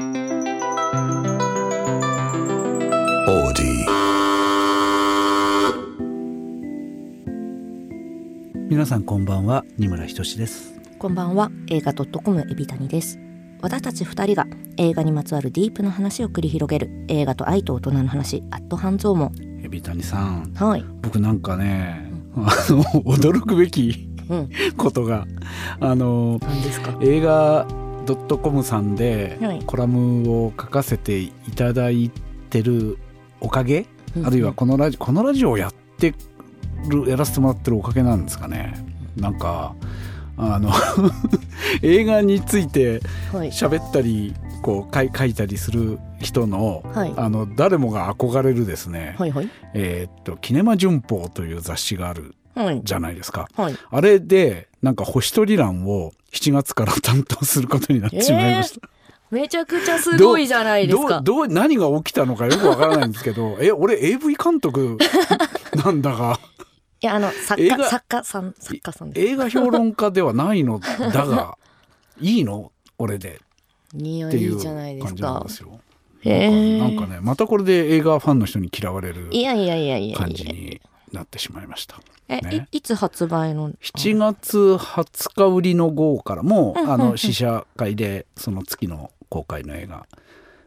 皆さんこんばんは。二村仁です。こんばんは。映画ドットコムエビタニです。私たち二人が映画にまつわるディープな話を繰り広げる映画と愛と大人の話アット半蔵門エビタニさん。はい。僕なんかね、あの驚くべきうん。ことがあの何ですか？映画ドットコムさんではい。コラムを書かせていただいてるおかげ、あるいはこのラジこのラジオをやってるやらせてもらってるおかげなんですかね。なんかあの 映画についてはい。喋ったりこう書いたりする人のはい。あの誰もが憧れるですね、はいはい。えーっと「キネマ旬報」という雑誌があるはい。じゃないですか。はい。あれでなんか星取り欄を7月から担当することになってしまいました。めちゃくちゃすごいじゃないですか。どうどう何が起きたのかよくわからないんですけど え俺 AV 監督なんだが。いやあの作映画家作家さん作家さん映画評論家ではないのだが いいの？俺で。いやっていういいじゃないです感じなんかですよ。へえなんかねまたこれで映画ファンの人に嫌われるいやいやいやいや。感じになってしまいました。え、ね。いいつ発売の？7月20日売りの号からも、うん。うんうん。あの試写会でその月の公開の映画、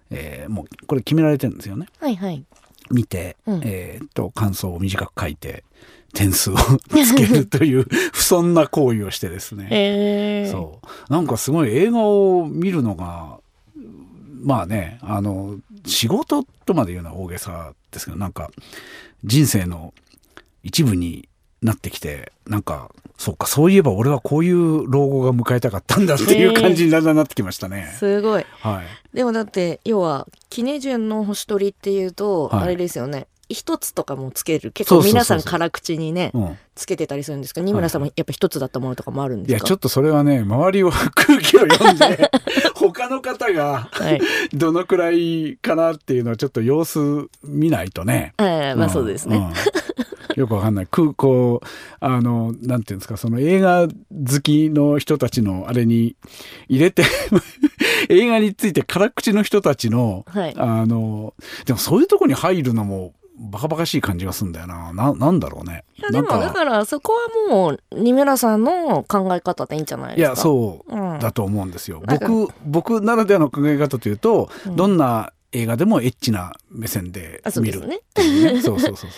えーもうこれ決められてるんですよね。はいはい。見て、うん。えーっと感想を短く書いて点数をつけるという 不遜な行為をしてですね、へえそう。なんかすごい映画を見るのがまあねあの仕事とまで言うのは大げさですけどなんか人生の一部になってきてなんかそうかそういえば俺はこういう老後が迎えたかったんだっていう感じにだんだんなってきましたね。すごい。はい、でもだって要はキネジュンの星取りっていうと、はい。あれですよね。一つとかもつける。結構皆さん辛口にねうん、つけてたりするんですけど二村さんもやっぱ一つだったものとかもあるんいですか？やちょっとそれはね周りを空気を読んで 他の方がはい、どのくらいかなっていうのはちょっと様子見ないとね。ええまあそうですね、んうんよくわかんない。空港あのなんていうんですかその映画好きの人たちのあれに入れて 映画について辛口の人たちのはい。あのでもそういうとこに入るのもバカバカしい感じがするんだよな。ななんだろうね。いやでもだからそこはもう二村さんの考え方でいいんじゃないいですか？やそううん。だと思うんですよ。なんか僕僕ならではの考え方というと、うん。どんな映画でもエッチな目線で見るね。そうそうそうそう。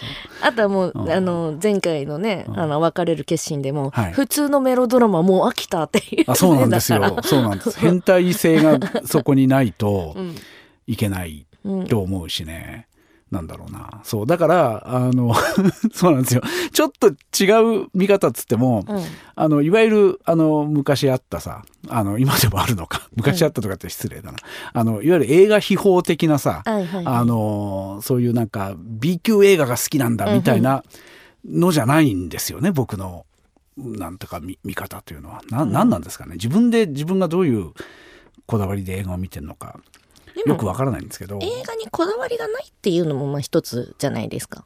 あとはもう、うんあの前回のね、うんあの別れる決心でも、はい普通のメロドラマもう飽きたっていう、あそうなんですよ。そうなんです。変態性がそこにないといけないうんと思うしね。なんだろうな。そう。だから、あの、そうなんですよ。ちょっと違う見方っつっても、うんあの、いわゆる、あの、昔あったさ、あの、今でもあるのか。昔あったとかって失礼だな。あの、いわゆる映画秘宝的なさ、はいはいはいあの、そういうなんか B 級映画が好きなんだみたいなのじゃないんですよね、僕の、なんとか見見方というのは。な、なんなんですかね。自分で自分がどういうこだわりで映画を見てるのか、よくわからないんですけど。映画にこだわりがないっていうのもまあ一つじゃないですか。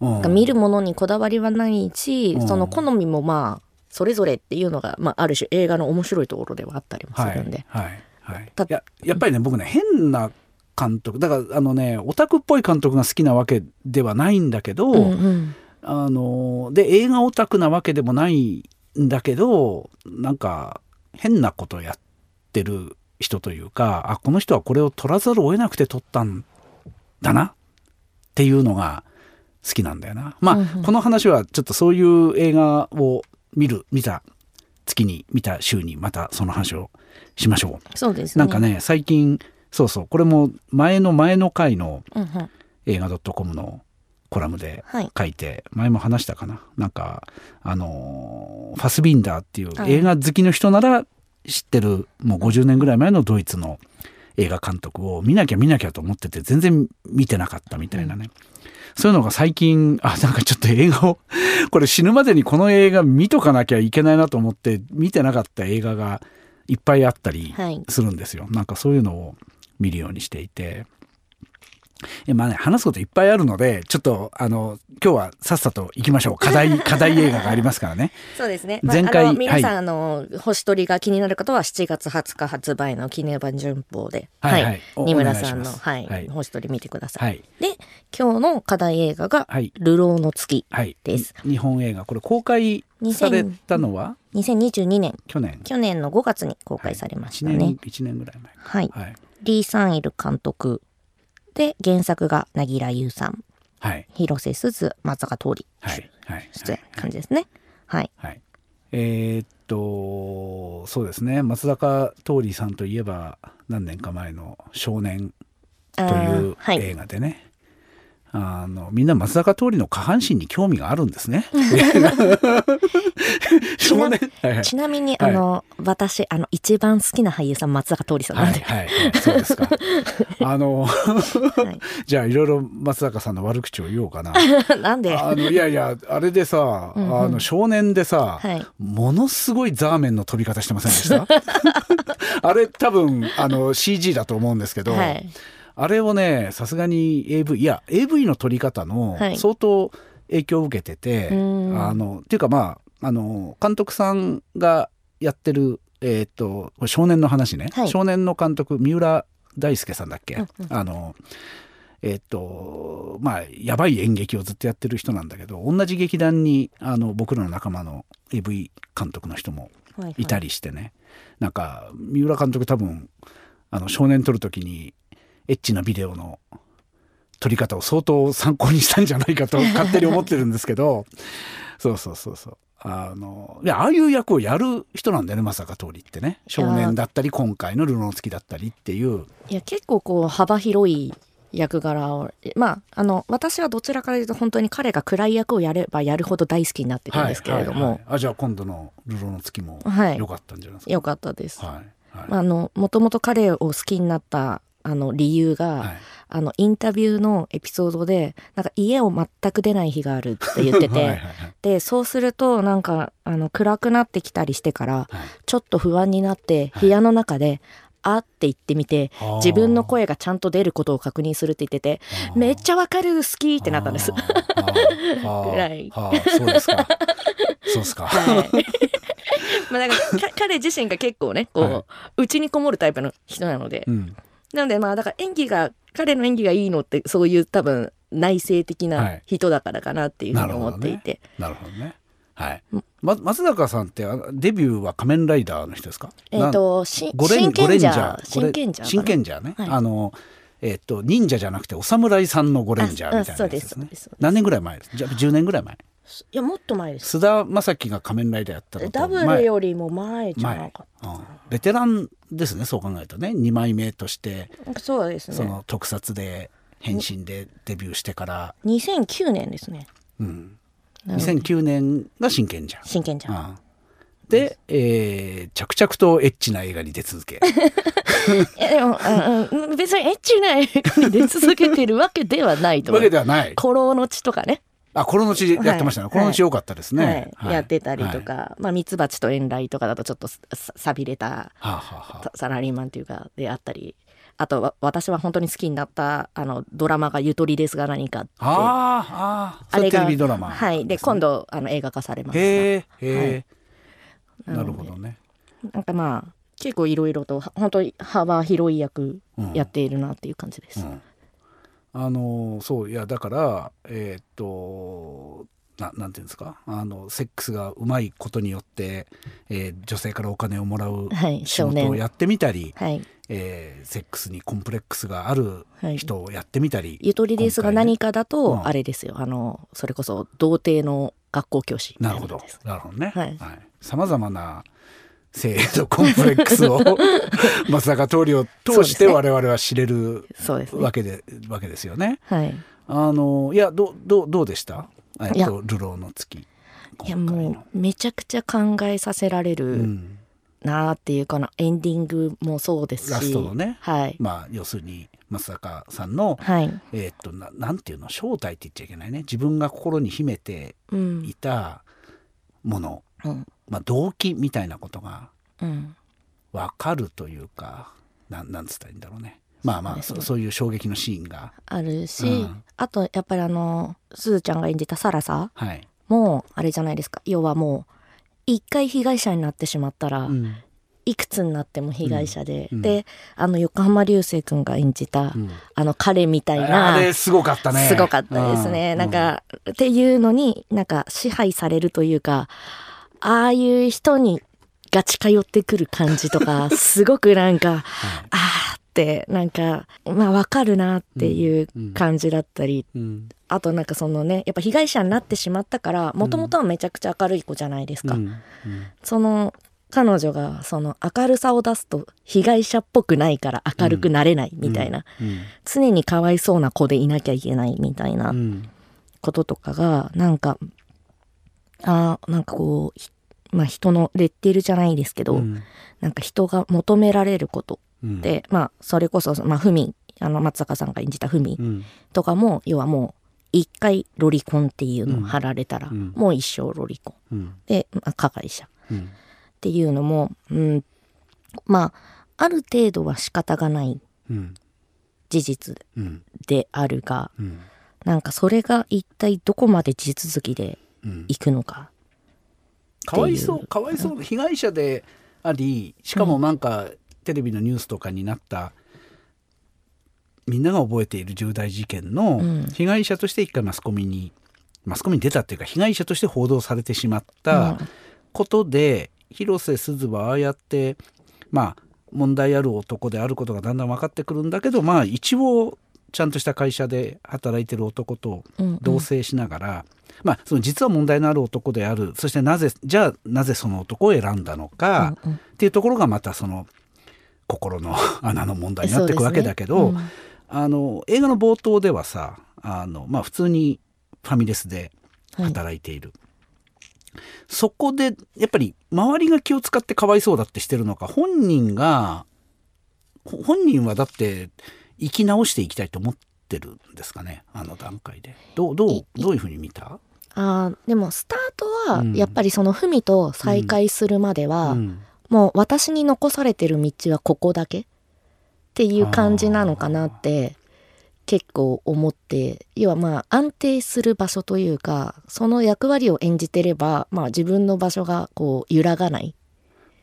うん見るものにこだわりはないし、うんその好みもまあそれぞれっていうのが、まあ、ある種映画の面白いところではあったりもすはいるんで。はいはいたややっぱりね僕ね変な監督だからあのねオタクっぽい監督が好きなわけではないんだけど、うんうんあので映画オタクなわけでもないんだけどなんか変なことやってる人というかあこの人はこれを撮らざるを得なくて撮ったんだなっていうのが好きなんだよな。まあ、うんうんこの話はちょっとそういう映画を見る見た月に見た週にまたその話をしましょう。そうですね。なんかね最近そうそうこれも前の前の回の映画 .com のコラムではい。書いて前も話したかななんかあのーファスビンダーっていうはい映画好きの人なら知ってるもう50年ぐらい前のドイツの映画監督を見なきゃ見なきゃと思ってて全然見てなかったみたいなね、そういうのが最近あなんかちょっと映画を これ死ぬまでにこの映画見とかなきゃいけないなと思って見てなかった映画がいっぱいあったりはい。するんですよ。なんかそういうのを見るようにしていてえまあね、話すこといっぱいあるので、ちょっと、あの、今日はさっさと行きましょう。課題、課題映画がありますからね。そうですね。前回まああの皆さん、はいあの、星取りが気になる方は7月20日発売の記念版順報で、はいはいお二村さんの、はい、はい星取り見てください。はい。で、今日の課題映画が、はい。流浪の月はい。です。日本映画、これ公開されたのは？2022年、去年。去年の5月に公開されました1ね。年、一年ぐらいはい。前。はい。リー・サンイル監督で、原作が凪良優さん、はい。広瀬すず、松坂桃李はい。はい。出演感じですね。はい。はい。えーっと、そうですね。松坂桃李さんといえば、何年か前の少年という映画でね。あのみんな松坂桃李の下半身に興味があるんですね。少年、はいはいちなみに、はいあの、私、あの、一番好きな俳優さん、松坂桃李さんなんで。はいそうですか。あの、はいじゃあいろいろ松坂さんの悪口を言おうかな。なんで？あのいやいやあれでさ、うんうんあの少年でさ、はいものすごいザーメンの飛び方してませんでしたあれ多分あの CG だと思うんですけど、はい。あれをねさすがに AV いや AV の撮り方のはい。相当影響を受けてて、うん。あのっていうかまああの監督さんがやってるえーっと少年の話ね、はい。少年の監督三浦大輔さんだっけ、うんうん。あのえーっとまあやばい演劇をずっとやってる人なんだけど同じ劇団にあの僕らの仲間の AV 監督の人もはい。いたりしてね、なんか三浦監督多分あの少年撮る時にエッチなビデオの撮り方を相当参考にしたんじゃないかと 勝手に思ってるんですけど。そうそうそうそう。あのいやああいう役をやる人なんだよねまさか通りってね。少年だったり今回の「ルノー付き」だったりっていう。いや、結構こう、幅広い役柄を、まあ、あの、私はどちらかというと、本当に彼が暗い役をやればやるほど大好きになってるんですけれども。はいはいはい、あじゃあ今度の「ルノー付き」もはい。良かったんじゃないですか、よかったです。はいはいまああの、もともと彼を好きになった、あの、理由が、はい。あの、インタビューのエピソードで、なんか家を全く出ない日があるって言ってて、はいで、そうすると、なんか、あの、暗くなってきたりしてから、はい。ちょっと不安になって、部屋の中で、あって言ってみて、はあ自分の声がちゃんと出ることを確認するって言ってて、めっちゃわかる、好きってなったんです。ぐらい。はあそうですか。そうですか、はい。まあなんかか彼自身が結構ね、こう、は内にこもるタイプの人なので、うんなのでまあだから演技が、彼の演技がいいのってそういう多分内省的はない人だからかなっていうふうに思っていて。なるほどね。はい。ま松坂さんってあデビューは仮面ライダーの人ですか？えっ、と、し真剣者ー、真剣者かな真剣者ね？はいあのえっ、と忍者じゃなくてお侍さんのゴレンジャーみたいなねそうです。何年ぐらい前です？じゃあ10年ぐらい前。いや、もっと前です。須田将暉が仮面ライダーやったのとダブル前よりも前じゃな前かっうんベテランですね。そう考えるとね。2枚目としてた。そうですね。その特撮で変身でデビューしてから、2009年ですね。うん、なので2009年が真剣者。真剣者。ああで、えー着々とエッチな映画に出続け いやでも、うんうん、別にエッチな映画に出続けてるわけではないとわ思う。けではない 古老の地とかね。あコロのちやってましたね、はいコロのち良かったですね、はい、やってたりとか、はいまあミツバチと遠雷とかだとちょっとささびれたはあ、はあはササラリーマンっていうかであったりあとわ私は本当に好きになったあのドラマが「ゆとりですが何か」って。あ、ああれテレビドラマはい。で今度あの映画化されますへえへえ、なのでなるほどね。なんかまあ結構いろいろとは本当に幅広い役うんやっているなっていう感じです、うんあのそういやだからえーっとななんていうんですか？あのセックスがうまいことによって、えー女性からお金をもらうはい仕事をやってみたり、はい。えーセックスにコンプレックスがあるはい。人をやってみたり、ゆとりですが何かだと、うん。あれですよ。あのそれこそ童貞の学校教師みなるほど。なるほどね。はい。さまざまな性のコンプレックスを 松坂桃李を通して我々は知れるね。わけでわけですよね。はい。あのいやどどどうでした？えっとルローの月。いやもうめちゃくちゃ考えさせられうるん、なーっていうかな、エンディングもそうですし。ラストのね。はい。まあ要するに松坂さんの、はい。えっとななんていうの？正体って言っちゃいけないね。自分が心に秘めてうん。いたもの、うんまあ動機みたいなことがうん。分かるというかなんなんつったらいいんだろうね。まあまあそそういう衝撃のシーンが。あるし、うん。あとやっぱりあのすずちゃんが演じたサラサはい、もあれじゃないですか。要はもう一回被害者になってしまったら、うん。いくつになっても被害者で、うん。であの横浜流星君が演じた、うん。あの彼みたいなあれすごかったね。すごかったですね。うん。なんか、っていうのになんか支配されるというかああいう人にが近寄ってくる感じとか すごくなんか、あーってなんかまあわかるなっていう感じだったり、うん。あとなんかそのねやっぱ被害者になってしまったからもともとはめちゃくちゃ明るい子じゃないですか。うん。うん。その彼女がその明るさを出すと被害者っぽくないから明るくなれないみたいな、うん。常にかわいそうな子でいなきゃいけないみたいなうん。こととかがなんかあーなんかこうひまあ人のレッテルじゃないですけど、うん。なんか人が求められることうん。で、まあそれこそまあふみあの松坂さんが演じたふみうん。とかも要はもう一回ロリコンっていうのを貼られたら、うん。もう一生ロリコン。うん。で、まあ、加害者。うん。っていうのも、うん、まあある程度は仕方がないうん。事実うん。であるがうん。なんかそれが一体どこまで地続きでうんいくのか。かわいそうかわいそう被害者でありしかもなんかテレビのニュースとかになったみんなが覚えている重大事件のうん。被害者として一回マスコミにマスコミに出たっていうか被害者として報道されてしまったことで、広瀬すずはああやってまあ問題ある男であることがだんだん分かってくるんだけどまあ一応ちゃんとした会社で働いてる男とうんうん。同棲しながら、まあその実は問題のある男である。そしてなぜじゃあなぜその男を選んだのか、っていうところがまたその心の 穴の問題になっていくわけだけど、そうですね。あの映画の冒頭ではさあの、まあ、普通にファミレスで働いている。そこでやっぱり周りが気を使ってかわいそうだってしてるのか本人がほ本人はだって生き直していきたいと思ってるんですかねあの段階で。どうどうどういうふうに見た、あーでもスタートはうん。やっぱりその文と再会するまでは、うん。もう私に残されてる道はここだけっていう感じなのかなって結構思って要はまあ安定する場所というかその役割を演じてれば、まあ、自分の場所がこう揺らがない。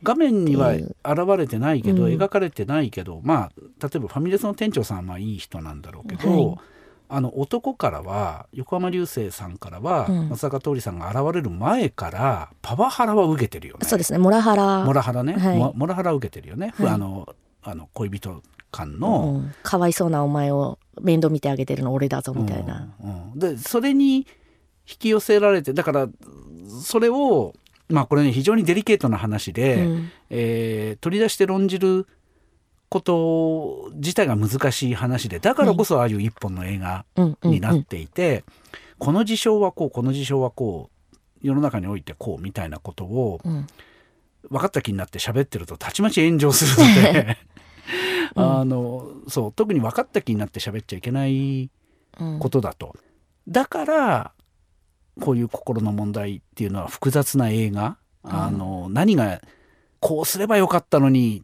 画面には現れてないけど、うん。描かれてないけどまあ例えばファミレスの店長さんはいい人なんだろうけど、はいあの男からは横浜流星さんからは、うん。松坂桃李さんが現れる前からパワハラは受けてるよね。そうですね。モラハラ。モラハラね、はい。モモラハラ受けてるよね、はい。あのあの恋人間うの、ん。かわいそうなお前を面倒見てあげてるの俺だぞみたいな。うんうん。でそれに引き寄せられてだからそれをまあこれね非常にデリケートな話で、うん。えー取り出して論じること自体が難しい話でだからこそああいう一本の映画になっていて、この事象はこうこの事象はこう世の中においてこうみたいなことをうん。分かった気になって喋ってるとたちまち炎上するので、うん。あのそう特に分かった気になって喋っちゃいけないうん。ことだと。だからこういう心の問題っていうのは複雑な映画、あの何がこうすればよかったのに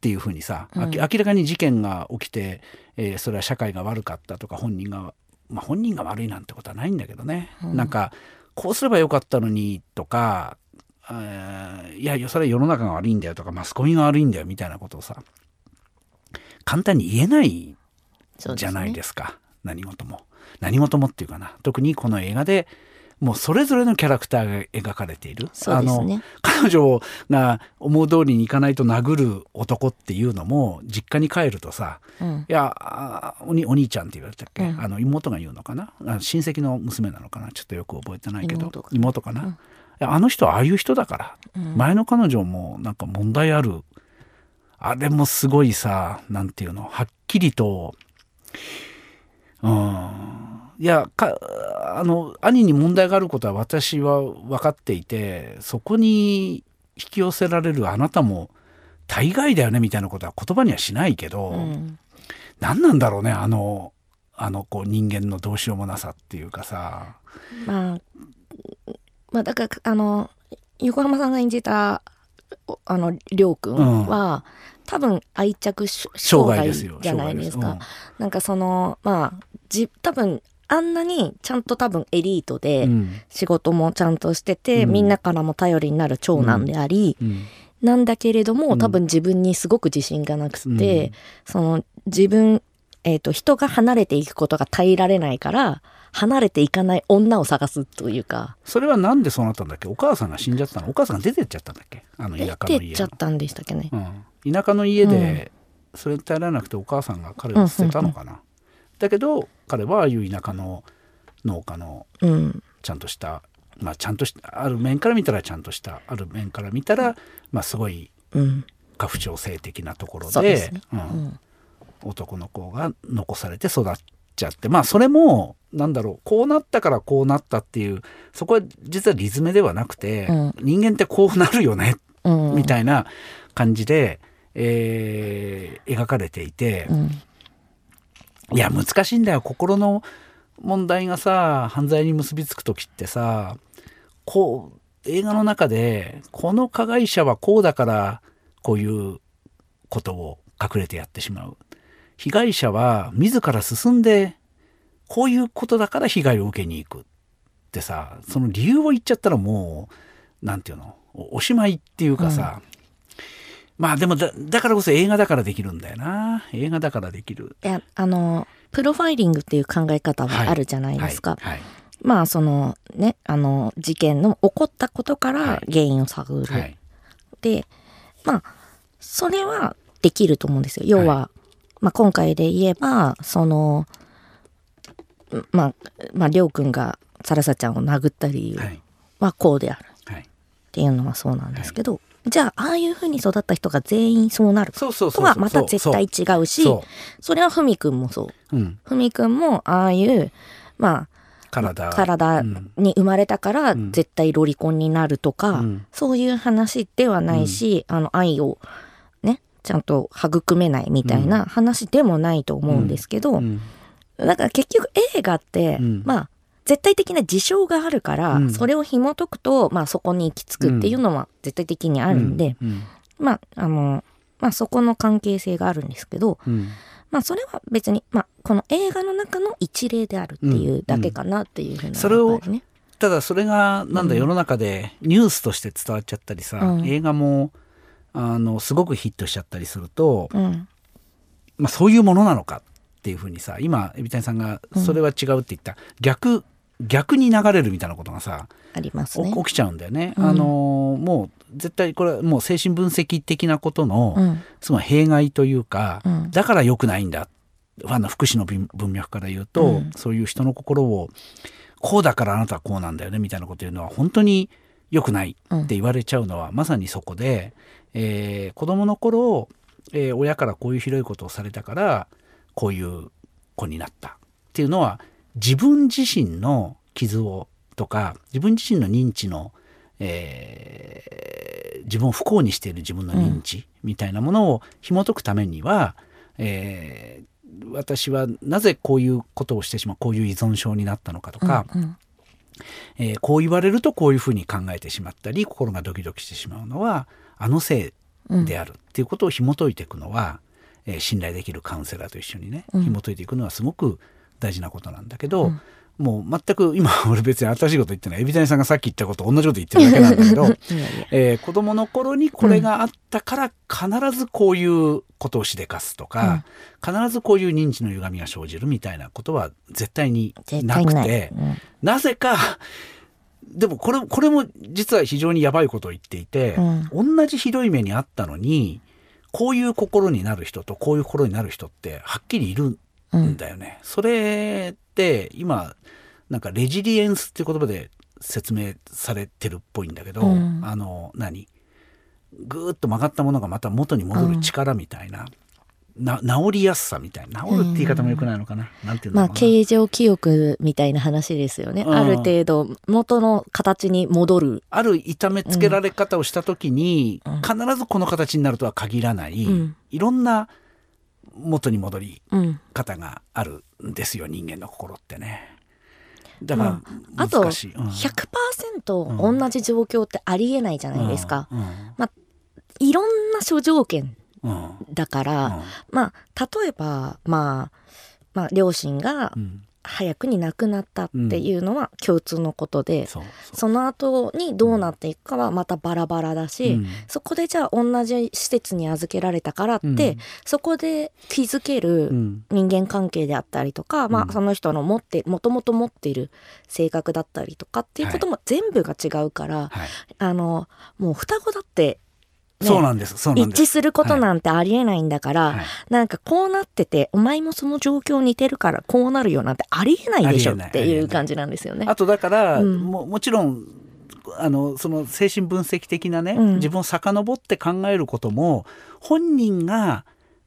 っていうふうにさ、うん。明らかに事件が起きて、えーそれは社会が悪かったとか本人が、まあ、本人が悪いなんてことはないんだけどね、うん。なんかこうすればよかったのにとか、えーいやそれは世の中が悪いんだよとかマスコミが悪いんだよみたいなことをさ簡単に言えないじゃないですか。何事も。何事もっていうかな。特にこの映画でもうそれぞれのキャラクターが描かれている。そうですね。あの彼女が思う通りにいかないと殴る男っていうのも実家に帰るとさうん「いやあおにお兄ちゃん」って言われたっけ、うん。あの妹が言うのかな？あ親戚の娘なのかな？ちょっとよく覚えてないけど妹か妹かな、うん。いやあの人はああいう人だからうん。前の彼女もなんか問題ある。あれもすごいさなんていうの？はっきりとうんいやかあの兄に問題があることは私は分かっていてそこに引き寄せられるあなたも大概だよねみたいなことは言葉にはしないけど、うん何なんだろうねあのあのこう人間のどうしようもなさっていうかさ。まあ、まあだからあの横浜さんが演じたおあのりょうくんは、多分愛着し障害じゃないですか障害。なんかそのまあじ多分あんなにちゃんと多分エリートで、うん。仕事もちゃんとしてて、うん。みんなからも頼りになる長男であり、うん。なんだけれどもうん。多分自分にすごく自信がなくて、うん。その自分、えー、と人が離れていくことが耐えられないから離れていかない女を探すというか。それはなんでそうなったんだっけ？お母さんが死んじゃったの？お母さんが出てっちゃったんだっけ？あの田出舎の家てっちゃったんでしたっけね。うん、田舎の家でそれに耐えられなくてお母さんが彼を捨てたのかな、だけど彼はああいう田舎の農家のうん。ちゃんとしたまあちゃんとしたある面から見たらちゃんとしたある面から見たらまあすごいうん。家父長制的なところでそうん。うん。男の子が残されて育っちゃってまあそれもなんだろうこうなったからこうなったっていうそこは実はリズムではなくて、うん。人間ってこうなるよねうん。みたいな感じで、えー描かれていて、うんいや難しいんだよ。心の問題がさ犯罪に結びつく時ってさこう映画の中でこの加害者はこうだからこういうことを隠れてやってしまう。被害者は自ら進んでこういうことだから被害を受けに行くってさその理由を言っちゃったらもうなんていうのおおしまいっていうかさ、まあでもだだからこそ映画だからできるんだよな。映画だからできる。いやあのプロファイリングっていう考え方はい。はあるじゃないですか。はい。まあそのねあの事件の起こったことからはい。原因を探る。はい。はいでまあそれはできると思うんですよ。要は、まあ、今回で言えばそのまあまありょうくんがサラサちゃんを殴った理由はい。はこうである。はい。っていうのはそうなんですけど、じゃあああいうふうに育った人が全員そうなる。とはまた絶対違うしそそれはふみくんもそう。う、うん、ふみくんもああいうま体あ体。うんに生まれたからうん。絶対ロリコンになるとか、うん。そういう話ではないし、あの愛をねちゃんと育めないみたいな話でもないと思うんですけど、うん。だから結局映画って、うん。まあ絶対的な事象があるから、うん。それを紐解くと、まあ、そこに行き着くっていうのは絶対的にあるんで、うん。まああのまあそこの関係性があるんですけど、うん。まあそれは別に、まあ、この映画の中の一例であるっていうだけかなっていうふうな、それをただそれがなんだうん。世の中でニュースとして伝わっちゃったりさ、うん。映画もあのすごくヒットしちゃったりすると、うん。まあ、そういうものなのかっていうふうにさ今海老谷さんがそれは違うって言った、逆逆に流れるみたいなことがさ、ありますね。お。起きちゃうんだよね。うん。あのもう絶対これはもう精神分析的なことの、うん。弊害というか、うん。だから良くないんだ。ファンの福祉の文文脈から言うと、うん。そういう人の心をこうだからあなたはこうなんだよねみたいなこと言うのは本当に良くないって言われちゃうのは、まさにそこで、えー子供の頃、えー親からこういうひどいことをされたからこういう子になったっていうのは自分自身の傷をとか自分自身の認知の、えー自分を不幸にしている自分の認知みたいなものを紐解くためには、えー私はなぜこういうことをしてしまうこういう依存症になったのかとか、うんえーこう言われるとこういうふうに考えてしまったり心がドキドキしてしまうのはあのせいであるっていうことを紐解いていくのは、えー信頼できるカウンセラーと一緒にねうん。紐解いていくのはすごく大事なことなんだけど、うんもう全く今 俺別に新しいこと言ってない海老谷さんがさっき言ったこと同じこと言ってるだけなんだけど、えー子供の頃にこれがあったから必ずこういうことをしでかすとか、必ずこういう認知の歪みが生じるみたいなことは絶対に絶な。くて。うんなぜか、でもこれ、これも実は非常にやばいことを言っていて、同じひどい目にあったのに、こういう心になる人とこういう心になる人ってはっきりいるうんん。だよね。それって今、なんかレジリエンスっていう言葉で説明されてるっぽいんだけど、うん。あの、何？ぐーっと曲がったものがまた元に戻る力みたいな、な治りやすさみたいな。治るって言い方もよくないのかな、なんていうんだまあ形状記憶みたいな話ですよね。うん。ある程度元の形に戻る。ある痛めつけられ方をした時に、うん。必ずこの形になるとは限らない、うん。いろんな元に戻りうん。方があるんですよ人間の心ってね。だからまあと難しい。うん100%同じ状況ってありえないじゃないですか。うんうんいろんな諸条件うんだから、まあ例えばまあまあ両親がうんうん早くに亡くなったっていうのは共通のことで、そうその後にどうなっていくかはまたバラバラだし、うん。そこでじゃあ同じ施設に預けられたからって、うん。そこで築けうるん。人間関係であったりとか、まうん。あその人の持ってもともと持っている性格だったりとかっていうことも全部が違うから、はい。あのもう双子だって、ね。そうなんです。そうなんです。一致することなんてありえないんだから、はい。なんかこうなっててお前もその状況似てるからこうなるよなんてありえないでしょっていう感じなんですよね。あとだから、うん。ももちろんあのその精神分析的なね、うん。自分を遡って考えることも本人が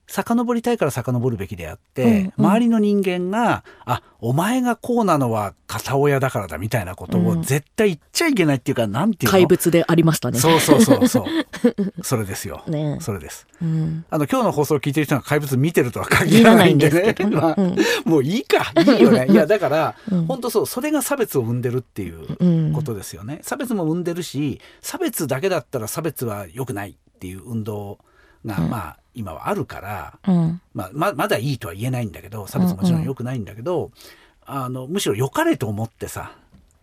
遡りたいから遡るべきであって、うんうん。周りの人間が「あお前がこうなのは片親だからだ」みたいなことをうん。絶対言っちゃいけないっていうか、なんていうの？怪物でありましたね。そうそうそうそう。それですよ、ね。それです。うん。あの今日の放送を聞いてる人が怪物見てるとは限らないんでね。もういいか。いいよね。いやだから、うん。本当そうそれが差別を生んでるっていううんことですよね、差別も生んでるし差別だけだったら差別は良くないっていう運動が、うん。まあ今はあるから、うん。まあ、ままだいいとは言えないんだけど差別ももちろん良くないんだけど、あのむしろ良かれと思ってさ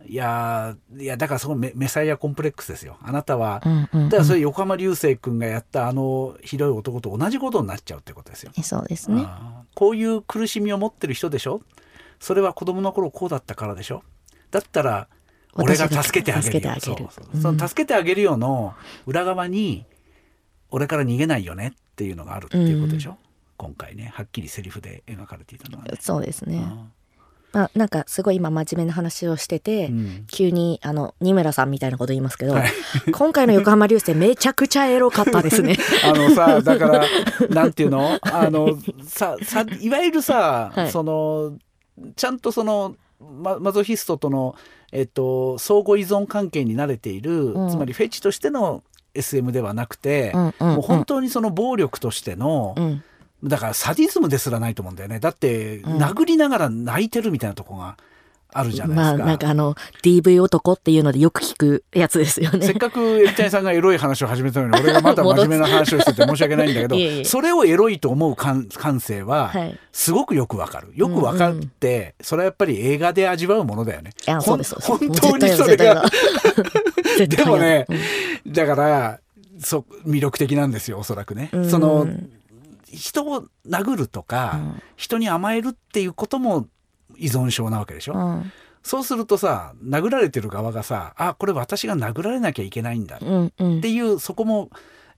いやーいやだからそのメメサイアコンプレックスですよ。あなたは、だからそれ横浜流星君がやったあのひどい男と同じことになっちゃうってことですよ。そうですね。こういう苦しみを持ってる人でしょ？それは子供の頃こうだったからでしょ？だったら俺が助けてあげるよ。助けてあげる。そうそうその助けてあげるよの裏側に俺から逃げないよねっていうのがあるっていうことでしょ、今回ねはっきりセリフで描かれていたのはね。そうですね。あまあなんかすごい今真面目な話をしてて、ーうん。急にあの二村さんみたいなこと言いますけど、はい。今回の横浜流星めちゃくちゃエロかったですね。あのさだからなんていうの？あのささいわゆるさ、はい。そのちゃんとそのママゾヒストとの、えっと、相互依存関係に慣れている、うん。つまりフェチとしての SM ではなくて、うんうんうん。もう本当にその暴力としての、うん。だからサディズムですらないと思うんだよね。だって、うん。殴りながら泣いてるみたいなとこがあるじゃないですか。まあなんかあの DV 男っていうのでよく聞くやつですよね。せっかくエビタニさんがエロい話を始めたのに俺がまた真面目な話をしてて申し訳ないんだけど いえいえ。それをエロいと思う感感性ははい。すごくよくわかる。よくわかって、それはやっぱり映画で味わうものだよね。本当にそれがでもねうん。だからそ魅力的なんですよおそらくね。うん。その人を殴るとか、うん。人に甘えるっていうことも依存症なわけでしょ。うん。そうするとさ殴られてる側がさあこれ私が殴られなきゃいけないんだうんうん。っていうそこも、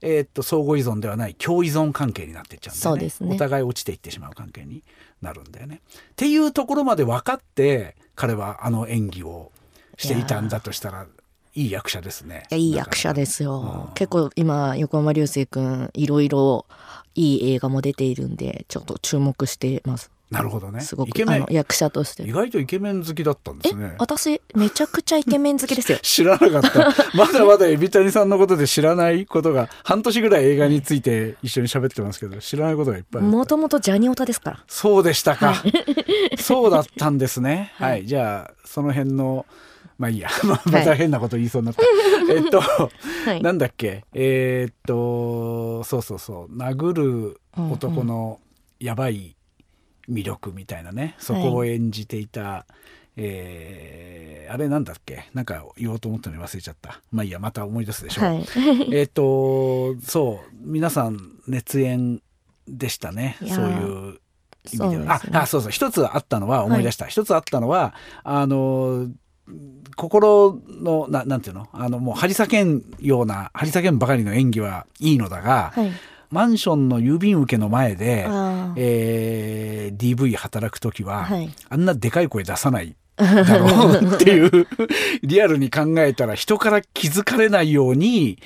えーっと相互依存ではない共依存関係になっていっちゃうんだよね。ね。お互い落ちていってしまう関係になるんだよね。っていうところまで分かって彼はあの演技をしていたんだとしたらいい役者ですね。いやいい役者ですようん。結構今横浜流星くんいろいろいい映画も出ているんでちょっと注目してます。なるほどね。すごイケメン役者として意。外とイケメン好きだったんでえすね。。私めちゃくちゃイケメン好きですよ 知らなかった。まだまだエビタニさんのことで知らないことが半年ぐらい映画について一緒に喋ってますけど知らないことがいっぱい。もともとジャニオタですから。そうでしたか。そうだったんですね。はい、じゃあその辺のまあいいや、また変なこと言いそうになった。えっと、はい。なんだっけ、えーっとそうそうそう。殴る男のやばい魅力みたいなね、そこを演じていた。えーあれなんだっけ？なんか言おうと思ったのに忘れちゃった。まあいいやまた思い出すでしょう、はい。えっ、とそう。皆さん熱演でしたね。そういう意味では。ね。ああそうそう。一つあったのは思い出した、一つあったのはあの心のななんていうの？あのもう張り裂けんような張り裂けんばかりの演技はいいのだが、はい。マンションの郵便受けの前で、えー DV 働く時は、はい。あんなでかい声出さないだろう っていうリアルに考えたら人から気づかれないように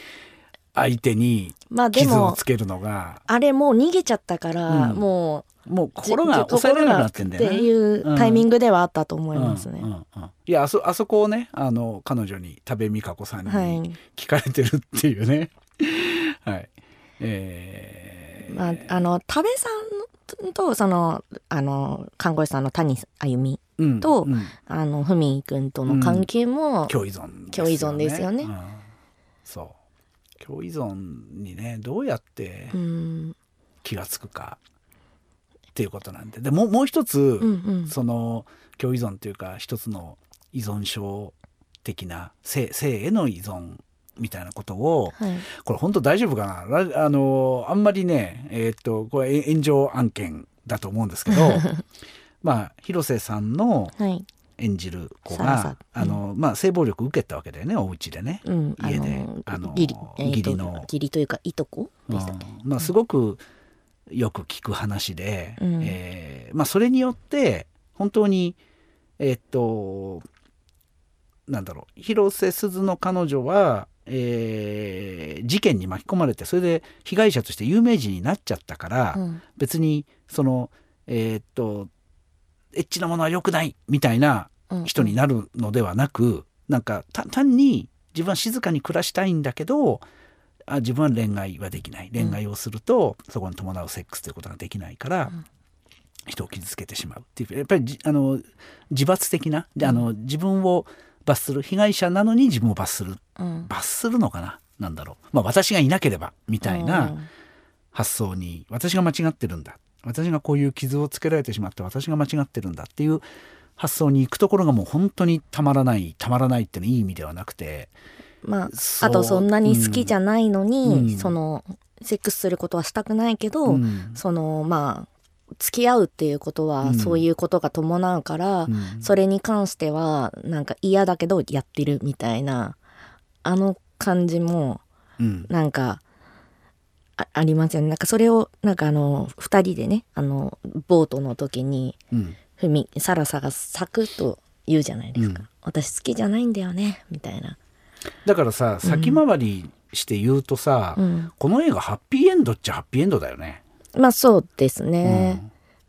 相手にまあでも傷をつけるのがあれもう逃げちゃったから、うんももうう心が抑えられなくなってんだよね。っていうタイミングではあったと思いますね。うんうんうんいやあそあそこをねあの彼女に多部未華子さんにはい。聞かれてるっていうね。はい。えーまあ、あの多部さんとそのあの看護師さんの谷あゆみうんとうんあのふみくんとの関係も、共依存、共依存ですよねうんそ共依存にねどうやってうん。気が付くかっていうことなんで。でもうもう一つ、うんうん。その共依存っていうか一つの依存症的な性性への依存みたいなことをはい。これ本当大丈夫かな？ラあのあんまりねえーっとこれ炎上案件だと思うんですけど まあ広瀬さんのはい演じる子があの、まあ、性暴力受けたわけだよねお家でね。うん家で。あの義理の。義理というかいとこでしたっけ？うん。まあ、すごくよく聞く話で、うん。えーまあ、それによって本当にえーっとなんだろう広瀬すずの彼女は、えー事件に巻き込まれてそれで被害者として有名人になっちゃったから、うん。別にそのえーっとエッチなものは良くないみたいなうん人になるのではなく、なんかた単に自分は静かに暮らしたいんだけどあ自分は恋愛はできない。恋愛をすると、そこに伴うセックスということができないから、うん。人を傷つけてしまうっていう。やっぱりじあの自罰的なであの自分を罰する被害者なのに自分を罰する。うん。罰するのかな？なんだろう、まあ、私がいなければみたいな発想に私が間違ってるんだ私がこういう傷をつけられてしまって私が間違ってるんだっていう発想に行くところがもう本当にたまらないたまらないっていうのはいい意味ではなくて。まああとそんなに好きじゃないのに、うん。そのセックスすることはしたくないけど、うん。そのまあ付き合うっていうことうはん。そういうことが伴うから、うん。それに関してはなんか嫌だけどやってるみたいなあの感じもうん。なんかあありますよね。なんかそれをなんかあの2人でねあのボートの時にうん。ふみサラサがサクッと言うじゃないですか、うん。私好きじゃないんだよねみたいな、だからさ先回りして言うとさ、うん、この映画ハッピーエンドっちゃハッピーエンドだよね。まあそうですね、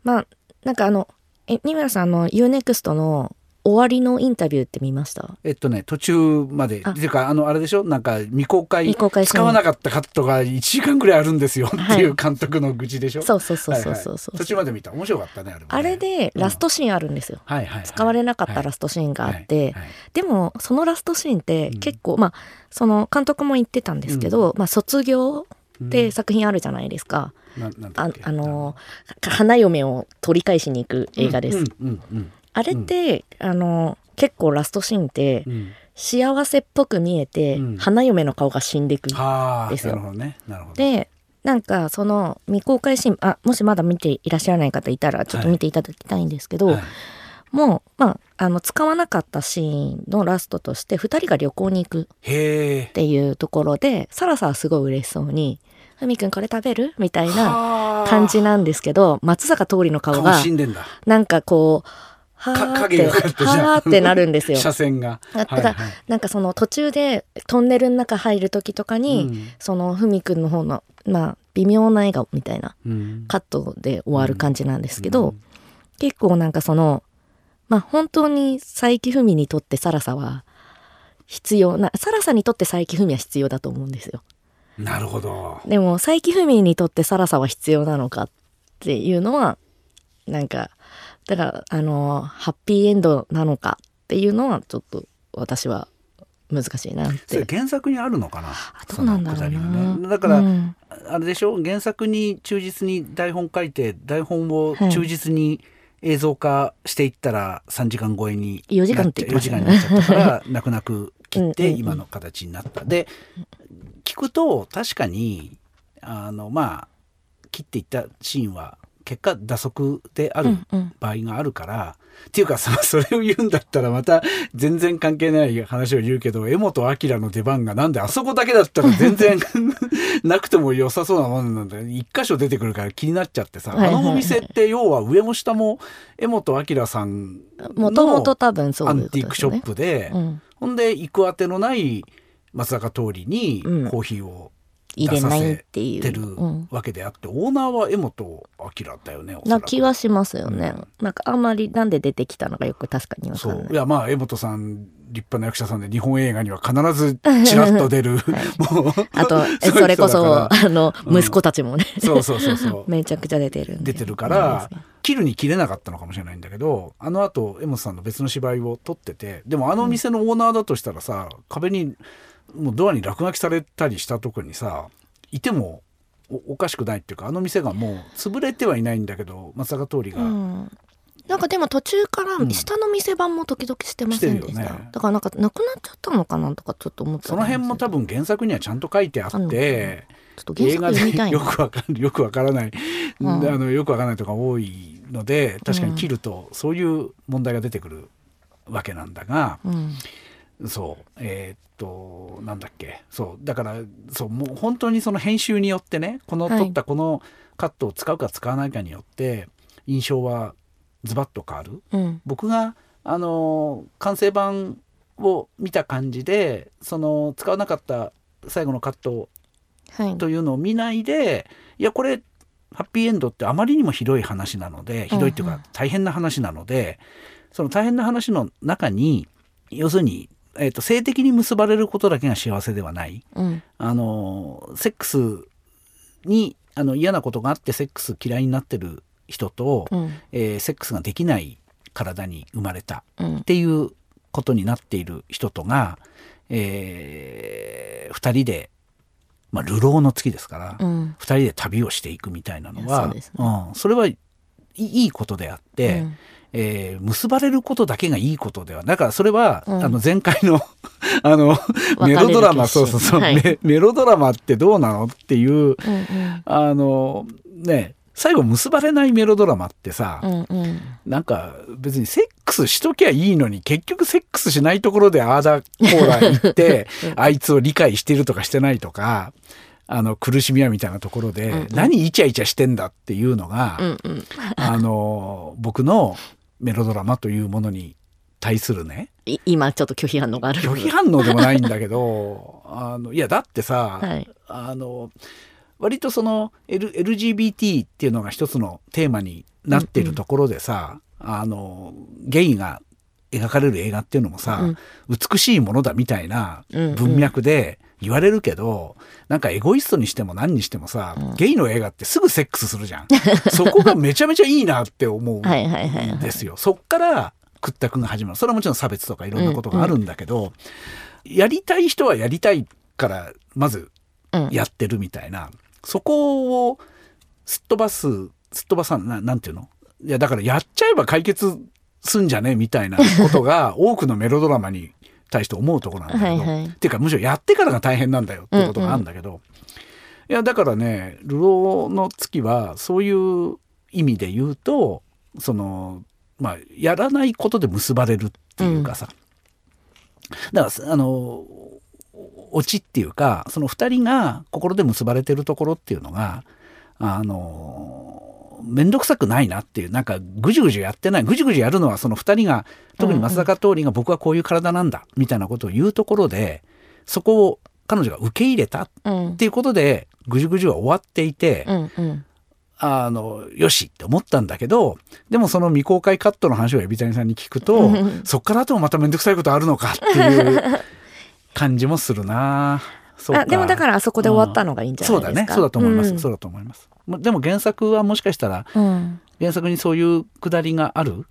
まあなんかあのえ二村さんあの UNEXT の終わりのインタビューって見ました？えっとね途中まで。あ。っていうかあのあれでしょ？なんか未公開未公開使わなかったカットが1時間ぐらいあるんですよ。ってはいいう監督の愚痴でしょ、そうそうそうそうそうそう、はいはい。途中まで見た。面白かったねあれもね。あれでラストシーンあるんですよ、はいはいはい。使われなかったラストシーンがあって、でもそのラストシーンってうん。結構、まあその監督も言ってたんですけど、まあ卒業ってうん。作品あるじゃないですか、ああの花嫁を取り返しに行く映画です、うんうんうんあれって、あの結構ラストシーンってうんうん幸せっぽく見えて、うん。花嫁の顔が死んでいくはあですよ。ね。でなんかその未公開シーンあもしまだ見ていらっしゃらない方いたらちょっと見ていただきたいんですけど、はい。もう、まあ、あの使わなかったシーンのラストとして2人が旅行に行くっていうところでサラサはすごい嬉しそうに「ふみくんこれ食べる?」みたいな感じなんですけど松坂桃李の顔顔が死んでんだ。なんかこうはかーってはーってなるんですよ。車線が。だから、なんかその途中でトンネルの中入る時とかに、うん。そのふみくんの方のまあ微妙な笑顔みたいなうん。カットで終わる感じなんですけど、うん。結構なんかそのまあ本当に佐伯文にとってサラサは必要なサラサにとって佐伯文は必要だと思うんですよ。なるほど。でも佐伯文にとってサラサは必要なのかっていうのはなんかだからあのハッピーエンドなのかっていうのはちょっと私は難しいなって。原作にあるのかな？あどうなんだろうな。はね。だから、うん。あれでしょ？原作に忠実に台本書いて台本を忠実に映像化していったら3時間超えに4時間って言4っね。時間になっちゃったから 泣く泣く切ってうんうんうん。今の形になった。で聞くと確かにあのまあ切っていったシーンは結果打足であるうんうん。場合があるから、っていうかさそれを言うんだったらまた全然関係ない話を言うけど江本明の出番がなんであそこだけだったら全然 なくても良さそうなもんなんだよ。一箇所出てくるから気になっちゃってさ、あのお店って要は上も下も江本明さんもともとの多分そうアンティークショッ。プで、うん。ほんで行くあてのない松坂桃李にうん。コーヒーを入れないっていう。出るうんわけであって、オーナーは江本明だよねな気はしますよね、うん。なんかあんまりなんで出てきたのかよく確かにわかんないそう。いやまあ江本さん立派な役者さんで日本映画には必ずちらっと出る、もう。あとえそれこそあのうん息子たちもね、そうそうそうそう。めちゃくちゃ出てる出てるから切るに切れなかったのかもしれないんだけどあのあと江本さんの別の芝居を撮っててでもあの店のオーナーだとしたらさ壁にもうドアに落書きされたりしたとこにさいてもおおかしくないっていうかあの店がもう潰れてはいないんだけど松坂通りが、うん。なんかでも途中からうん。下の店番も時々してませんでした、してるよね。だからなんかなくなっちゃったのかなとかちょっと思ってその辺も多分原作にはちゃんと書いてあってちょっと原映画作よくわかる よくわからない、うん。あのよくわからないとか多いので確かに切るとそういう問題が出てくるわけなんだが、うんそう。えーっとなんだっけ。そう。だからそうもう本当にその編集によってねこのはい撮ったこのカットを使うか使わないかによって印象はズバッと変わる。うん。僕があの完成版を見た感じでその使わなかった最後のカットはい。というのを見ないでいやこれハッピーエンドってあまりにもひどい話なのでひどいっていううんうんか大変な話なので、その大変な話の中に要するに、えー、と性的に結ばれることだけが幸せではない。うん。あのセックスにあの嫌なことがあってセックス嫌いになってる人と、うん。えーセックスができない体に生まれたうん。っていうことになっている人とが、えー、2人で、まあ、流浪の月ですから、二うん。2人で旅をしていくみたいなのはそね。うん、それはいいいいことであって、うんえー結ばれることだけがいいことではだからそれは、うん。あの前回の あのメロドラマそうそうそう、はい。メメロドラマってどうなのっていううんあのね最後結ばれないメロドラマってさ、うんうん。なんか別にセックスしときゃいいのに結局セックスしないところでああだこうだ言って あいつを理解してるとかしてないとかあの苦しみやみたいなところで、うんうん。何イチャイチャしてんだっていうのが、うんうん。あの僕のメロドラマというものに対するね。い今ちょっと拒否反応がある。拒否反応でもないんだけど あのいやだってさ、はい。あの割とその、L、LGBT っていうのが一つのテーマになっているところでさ、あのゲイが描かれる映画っていうのもさ、美しいものだみたいなうん。文脈で言われるけど、なんかエゴイストにしても何にしてもさ、ゲイの映画ってすぐセックスするじゃん。そこがめちゃめちゃいいなって思うんですよ。そっから屈託が始まる。それはもちろん差別とかいろんなことがあるんだけど、やりたい人はやりたいからまずうん。やってるみたいな、そこをすっ飛ばすすっ飛ばさんななんていうの？いやだからやっちゃえば解決すんじゃね？みたいなことが多くのメロドラマに対して思うところなんだけど、はいはい。っていうかむしろやってからが大変なんだよっていうことがあるんだけど、いやだからね「流浪の月」はそういう意味で言うとそのまあやらないことで結ばれるっていうかさ、だからあのオチっていうかその2人が心で結ばれてるところっていうのがあの面倒くさくないなっていうなんかぐじゅぐじゅやってない。ぐじゅぐじゅやるのはその2人が特に松坂桃李が僕はこういう体なんだみたいなことを言うところでそこを彼女が受け入れたっうんていうことでぐじゅぐじゅは終わっていて、うんうん。あのよしって思ったんだけどでもその未公開カットの話を海老谷さんに聞くとうん。そっから後もまた面倒くさいことあるのかっていう 感じもするな。あでもだからあそこで終わったのがいいんじゃないですか。そうだね。そうだと思います、ん。そうだと思います。もでも原作はもしかしたらうん。原作にそういうくだりがある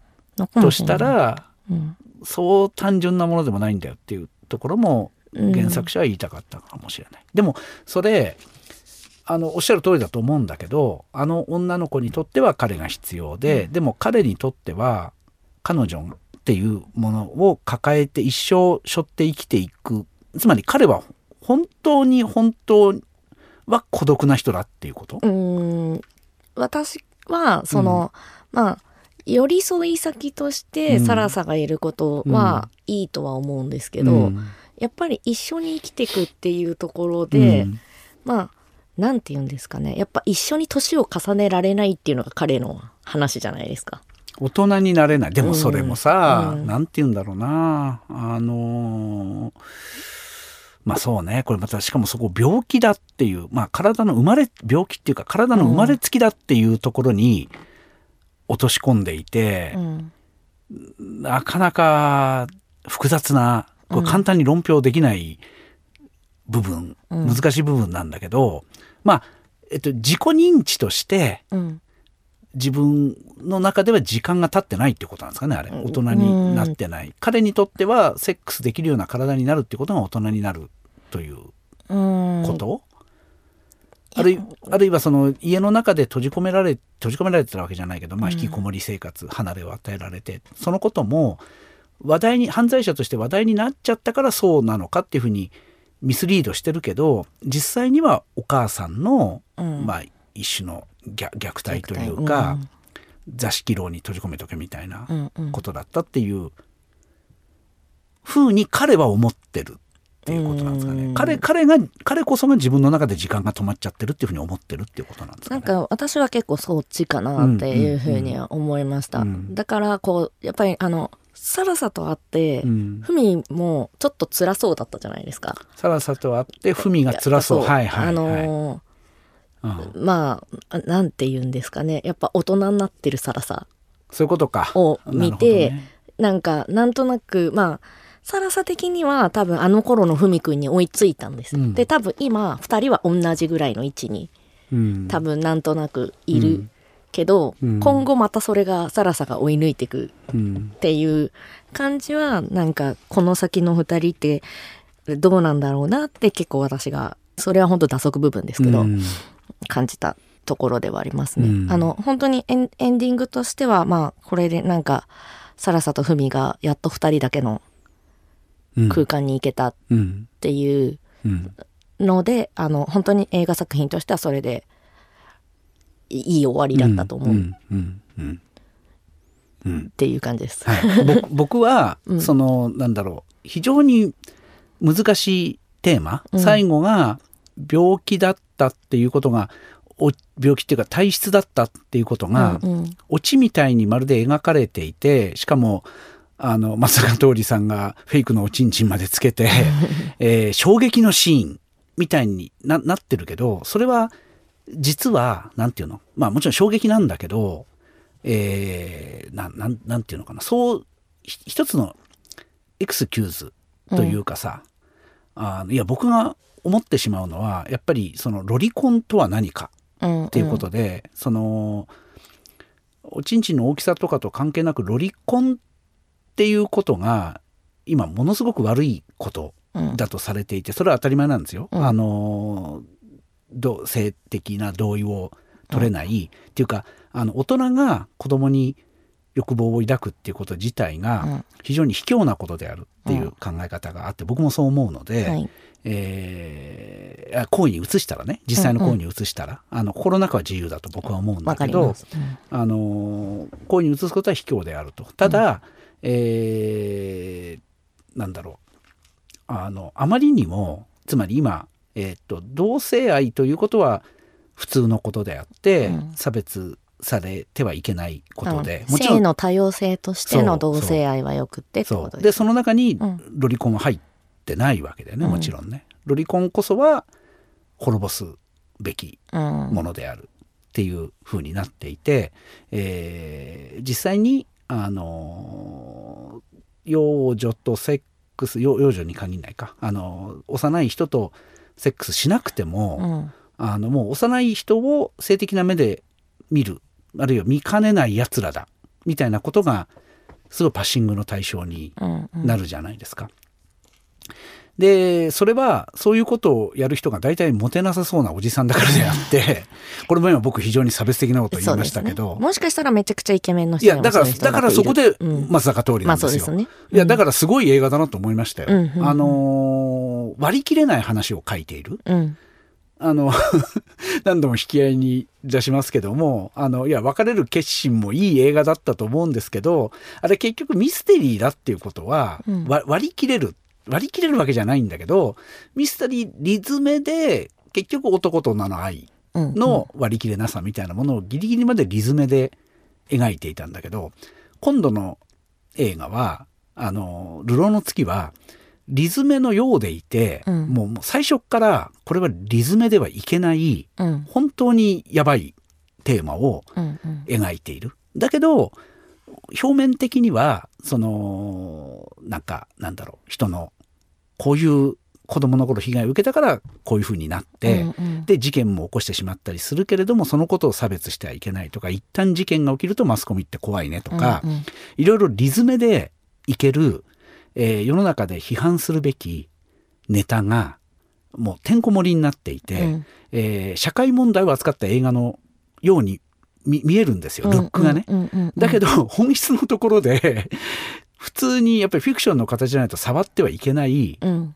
としたら、うん。そう単純なものでもないんだよっていうところもうん。原作者は言いたかったかもしれない、でもそれあのおっしゃる通りだと思うんだけどあの女の子にとっては彼が必要で、でも彼にとっては彼女っていうものを抱えて一生背負って生きていく。つまり彼は本当に本当は孤独な人だっていうこと、うん。私はその、まあ寄り添い先としてうん。サラサがいることはいいとは思うんですけど、うん。やっぱり一緒に生きていくっていうところで、うん。まあなんて言うんですかね。やっぱ一緒に年を重ねられないっていうのが彼の話じゃないですか。大人になれない。でもそれもさ、うん。なんて言うんだろうな。あのーまあそうね。これまたしかもそこ病気だっていうまあ体の生まれ病気っていうか体の生まれつきだっていうところに落とし込んでいてう、ん。なかなか複雑なこれ簡単に論評できない部分、うん。難しい部分なんだけどまあ、えっと、自己認知としてうん自分の中では時間が経ってないってことなんですかねあれ。うん。大人になってない、彼にとってはセックスできるような体になるってことが大人になるといううん。こと、あるいあるいはその家の中で閉じ込められ閉じ込められてたわけじゃないけど、まあ、うん。引きこもり生活、離れを与えられてそのことも話題に犯罪者として話題になっちゃったからそうなのかっていうふうにミスリードしてるけど実際にはお母さんの、うん。まあ、一種の虐虐待というか、座敷牢に閉じ込めとけみたいなうんうん。ことだったっていうふうに彼は思ってるっていうことなんですかね。うん。彼彼が彼こそが自分の中で時間が止まっちゃってるっていうふうに思ってるっていうことなんですかね。なんか私は結構そっちかなっていうふうには思いました、うん。だからこうやっぱりあのサラサと会って、うん。ふみもちょっと辛そうだったじゃないですか。サラサと会ってふみが辛そう。はいはい、はい。あのーうん。まああなんて言うんですかね。やっぱ大人になってるサラサそういうことか。を見てなね。なんかなんとなくまあサラサ的には多分あの頃のふみくんに追いついたんです、うん。で多分今2人は同じぐらいの位置にうん。多分なんとなくいるけど、うん。今後またそれがサラサが追い抜いていくうん。っていう感じはなんかこの先の2人ってどうなんだろうなって結構私がそれは本当打足部分ですけど、うん感じたところではありますね。うん。あの本当にエンエンディングとしてはまあこれでなんかサラサとフミがやっと2人だけのうん。空間に行けたっうんていううん。ので、あの本当に映画作品としてはそれでいいい終わりだったと思う。っていう感じです。はい、僕 僕は、うん。そのなんだろう非常に難しいテーマ、うん。最後が病気だったっていうことがお病気っていうか体質だったっていうことが、うんうん。オチみたいにまるで描かれていてしかもあの松坂桃李さんがフェイクのおちんちんまでつけて、えー衝撃のシーンみたいにななってるけどそれは実はなんていうの？まあもちろん衝撃なんだけど、えー、なんなんなんていうのかな？そうひ一つのエクスキューズというかさ、あのいや僕が思ってしまうのはやっぱりそのロリコンとは何かうんっていうことで、そのおちんちんの大きさとかと関係なくロリコンっていうことが今ものすごく悪いことうん。だとされていてそれは当たり前なんですよ。うん。あのど性的な同意を取れない、っていうかあの大人が子供に欲望を抱くっていうこと自体うがん。非常に卑怯なことであるっていう考え方があって僕もそう思うので、はい。えーあ行為に移したらね実際の行為に移したら、あの心の中は自由だと僕は思うんだけど。うん。あの行為に移すことは卑怯であると。ただ、えーなんだろう。あのあまりにもつまり今、えーっと同性愛ということは普通のことであって、うん。差別されてはいけないことで、うんもちろん。性の多様性としての同性愛はよくってことです。でその中にうん。ロリコンは入ってないわけだよね、うん。もちろんね。ロリコンこそは滅ぼすべきうんものであるっていう風になっていて、えー実際にあの幼女とセックス幼幼女に限らないか。あの幼い人とセックスしなくても、うん。あのもう幼い人を性的な目で見るあるいは見かねないやつらだみたいなことがすごいパッシングの対象にうんうんなるじゃないですか。でそれはそういうことをやる人が大体モテなさそうなおじさんだからであって これも今僕非常に差別的なこと言いましたけど、ねもしかしたらめちゃくちゃイケメンのい人にもやだからだからそこでうん松坂桃李まあなんですよ。ね。いやだからすごい映画だなと思いましたよ。うんうんうんあのー割り切れない話を書いている。うんあの 何度も引き合いに出しますけどもあのいや別れる決心もいい映画だったと思うんですけどあれ結局ミステリーだっていうことは、うん。わ割り切れる割り切れるわけじゃないんだけどミステリーリズメで結局男と女の愛うん。の割り切れなさみたいなものをギリギリまでリズメで描いていたんだけど今度の映画はあの「流浪の月」はリズメのようでいて、うん。もう最初っからこれはリズメではいけないうん。本当にやばいテーマをうんうん。描いている。だけど表面的にはそのなんかなんだろう人のこういう子供の頃被害を受けたからこういうふうになって、うんうん。で事件も起こしてしまったりするけれどもそのことを差別してはいけないとか一旦事件が起きるとマスコミって怖いねとか、うんうん。いろいろリズメでいける、えー世の中で批判するべきネタがもうてんこ盛りになっていて、うん。えー社会問題を扱った映画のように見見えるんですよ。ルックがね。うんうんうんうん。だけど 本質のところで普通にやっぱりフィクションの形じゃないと触ってはいけないうん。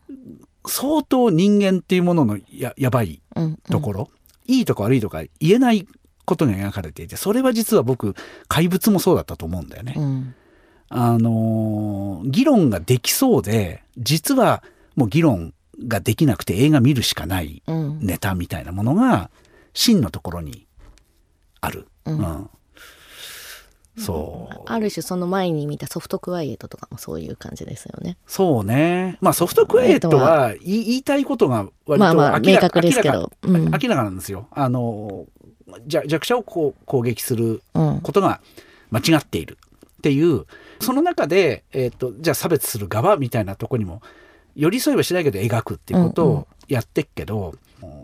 相当人間っていうもののややばいうんところ、いいとか悪いとか言えないことが描かれていてそれは実は僕怪物もそうだったと思うんだよね。うんあのー議論ができそうで実はもう議論ができなくて映画見るしかないうんネタみたいなものが真のところにある。うんうんそうある種その前に見たソフトクワイエットとかもそういう感じですよね。そうね。まあソフトクエイトは言いたいことが割とまあまあ明ら明確ですけど明らかうん明らかなんですよ。あの弱弱者をこう攻撃するうんことが間違っているっていうその中で、えっとじゃあ差別する側みたいなとこにも寄り添いはしないけど描くっていうことうんうん。をやってっけど、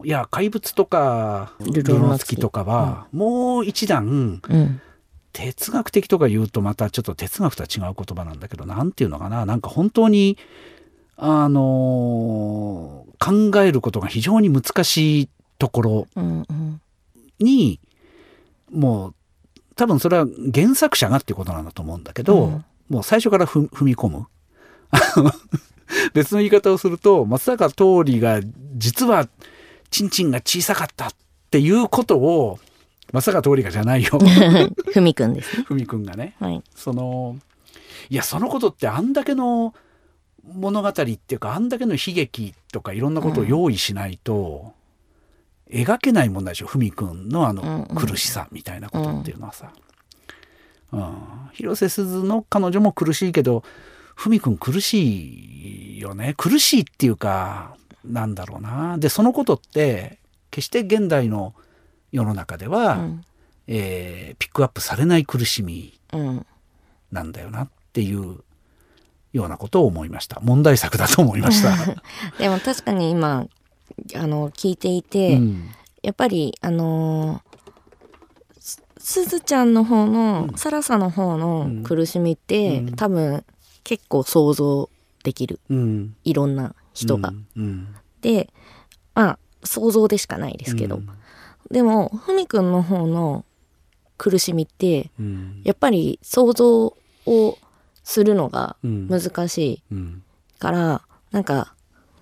いや怪物とかルルロローの月の月とかは、もう一段うん。哲学的とか言うとまたちょっと哲学とは違う言葉なんだけどなんていうのかななんか本当にあのー考えることが非常に難しいところうんうん。にもう多分それは原作者がっていうことなんだと思うんだけど、うんもう最初からふ踏み込む。別の言い方をすると松坂桃李が実はチンチンが小さかったっていうことを松坂桃李がじゃないよ ふみくんですね。ふみくんがねはい。そのいやそのことってあんだけの物語っていうかあんだけの悲劇とかいろんなことを用意しないと、描けないもんだでしょふみくんのあのうんうん。苦しさみたいなことっていうのはさ、うん。広瀬すずの彼女も苦しいけどふみくん苦しいよね。苦しいっていうかなんだろうな。でそのことって決して現代の世の中では、うん。えーピックアップされない苦しみうん。なんだよなっていうようなことを思いました。問題作だと思いました。でも確かに今あの聞いていて、うん。やっぱりあのーすすずちゃんの方の、うん。サラサの方の苦しみって、うん。多分結構想像できる。うん。いろんな人が。うん。でまあ想像でしかないですけど、うん。でもふみくんの方の苦しみってうん。やっぱり想像をするのがうん。難しいうんから、なんか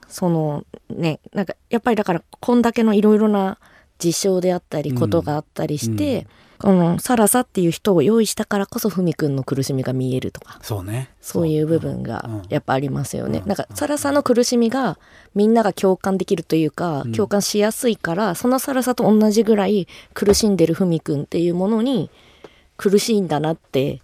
そのねなんかやっぱりだからこんだけのいろいろな事象であったりうん。ことがあったりして、このサラサっていう人を用意したからこそふみくんの苦しみが見えるとかそうね。そういう部分がうん。やっぱありますよね。うん。なんかサラサの苦しみがみんなが共感できるというか、うん。共感しやすいからそのサラサと同じぐらい苦しんでるふみくんっていうものに苦しいんだなって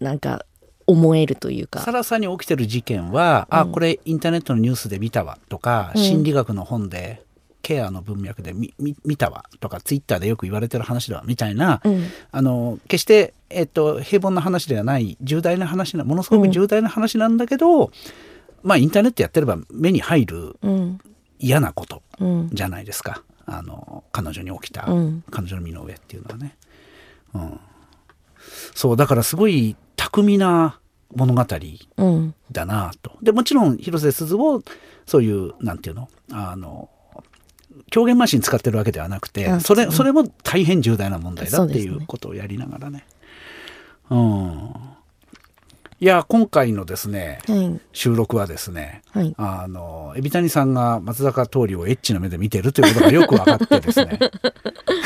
なんか思えるというか。さらさに起きてる事件は、あうん。これインターネットのニュースで見たわとか、うん。心理学の本でケアの文脈で見見見たわとかツイッターでよく言われてる話だわみたいな、うん。あの決して、えっと、平凡な話ではない重大な話なものすごく重大な話なんだけど、まあインターネットやってれば目に入るうん。嫌なことうん。じゃないですか。あの彼女に起きた、うん。彼女の身の上っていうのはね。うん、そうだからすごい巧みな物語うん。だなと。でもちろん広瀬すずをそういうなんていうの？あの狂言マシン使ってるわけではなくてあそれうんそれも大変重大な問題だっていそうことをやりながらね。うん、いや今回のですねはい。収録はですねはい。あの海老谷さんが松坂桃李をエッチな目で見てるということがよく分かってですね。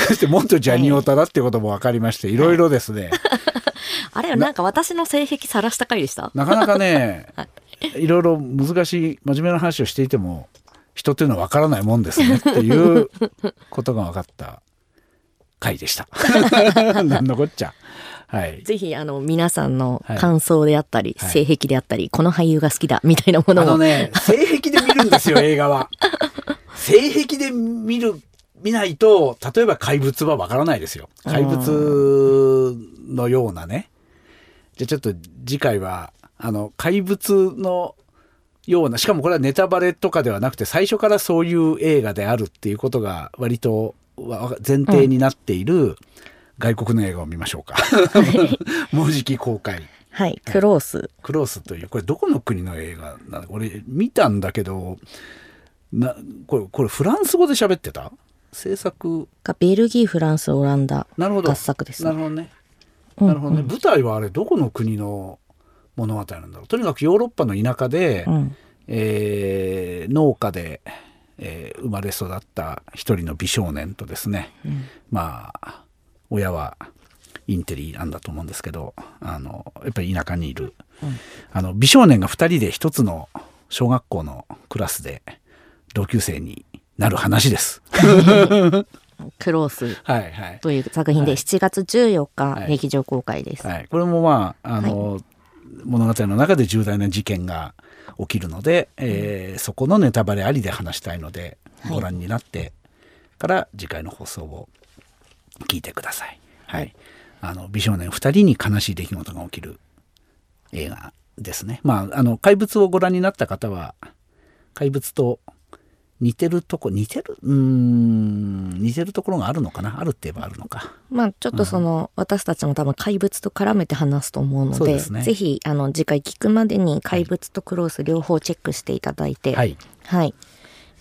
そして元ジャニオタだっていうことも分かりましてい。ろいろですね。あれなんか私の性癖さらした回でした？なかなかね い。ろいろ難しい真面目な話をしていても人っていうのは分からないもんですねっていうことが分かった回でした。なんのこっちゃ。はい。ぜひあの皆さんのはい感想であったり、はい性癖であったりこの俳優が好きだみたいなもあのも、のね、性癖で見るんですよ、映画は。性癖で見る、見ないと、例えば怪物はわからないですよ。怪物のようなね。じゃあちょっと次回は、あの、怪物のような、しかもこれはネタバレとかではなくて、最初からそういう映画であるっていうことが割とわ前提になっている外国の映画を見ましょうか。もうじき公開。はい。クロース。クロスというこれどこの国の映画なの？俺見たんだけどなこれこれフランス語で喋ってた？制作？がベルギーフランスオランダ。なるほど。合作ですね。なるほどね。うんなるほどね、舞台はあれどこの国の物語なんだろう？とにかくヨーロッパの田舎で、うん。えー農家で、えー生まれ育った一人の美少年とですね、うん。まあ親はインテリなんだと思うんですけどあのやっぱり田舎にいる、うん。あの美少年が2人で一つの小学校のクラスで同級生になる話です。クロース。はいはい。という作品ではい。7月14日はい。劇場公開です。はい、これもまああの、物語の中で重大な事件が起きるので、えーそこのネタバレありで話したいので、はい。ご覧になってから次回の放送を聞いてください。はい、あの美少年2人に悲しい出来事が起きる映画ですね。まああの怪物をご覧になった方は怪物と似てるとこ似てる？うーん似てるところがあるのかな？あるって言えばあるのか。まあちょっとその、私たちも多分怪物と絡めて話すと思うのでですね。ぜひあの次回聞くまでに怪物とクロース両方チェックしていただいて、はい。はい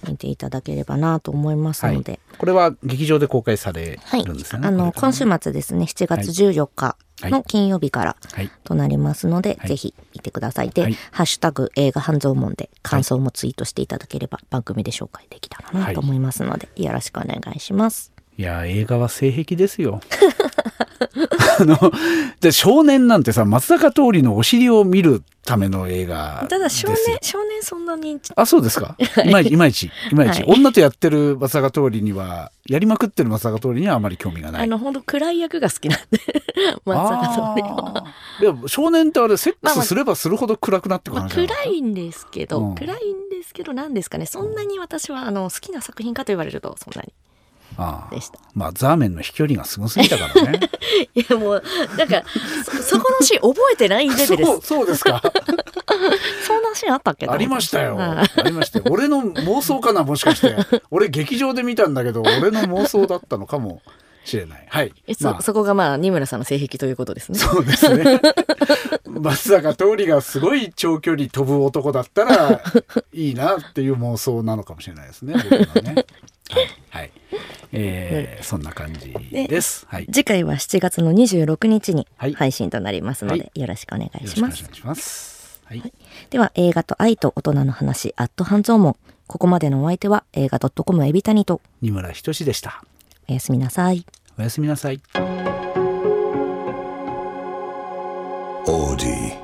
見ていただければなと思いますので、これは劇場で公開されはい、るんですよね。あのこれから今週末ですね7月14日の金曜日からはい、となりますので、はい。ぜひ見てください。で、はい。ハッシュタグ映画半蔵門で感想もツイートしていただければ番組で紹介できたらなと思いますので、よろしくお願いします。いや映画は性癖ですよ。あので少年なんてさ松坂桃李のお尻を見るための映画ただですよ。少年少年そんなにあそうですか？い。まいちいまいちいまいち、はい。女とやってる松坂桃李にはやりまくってる松坂桃李にはあまり興味がない。あの本当暗い役が好きなんで 松坂桃李は。いや少年ってあれセックまあまあスすればするほど暗くなってくるまあ、話じゃない暗いんですけど、うん。暗いんですけど何ですかね。そんなに私はあの好きな作品かと言われるとそんなに。ああでしたまあザーメンの飛距離がすごすぎたからね。いやもうなんかそそこのシーン覚えてないレベルですそうそうですか。そんなシーンあったっけありましたよ。はいありましたよ。俺の妄想かな、もしかして。俺劇場で見たんだけど、俺の妄想だったのかもしれない。はいまあそこがまあ二村さんの性癖ということですねそうですね。松坂桃李がすごい長距離飛ぶ男だったらいいなっていう妄想なのかもしれないですね。ねはい。はい。えーそんな感じです。はい。次回は7月の26日にはい配信となりますので、はよろしくお願いよろししますくお願いします。はい。では映画と愛と大人の話アット半蔵門ここまでのお相手は映画 .com エビタニと二村仁でした。おやすみなさいおやすみなさい。Audi.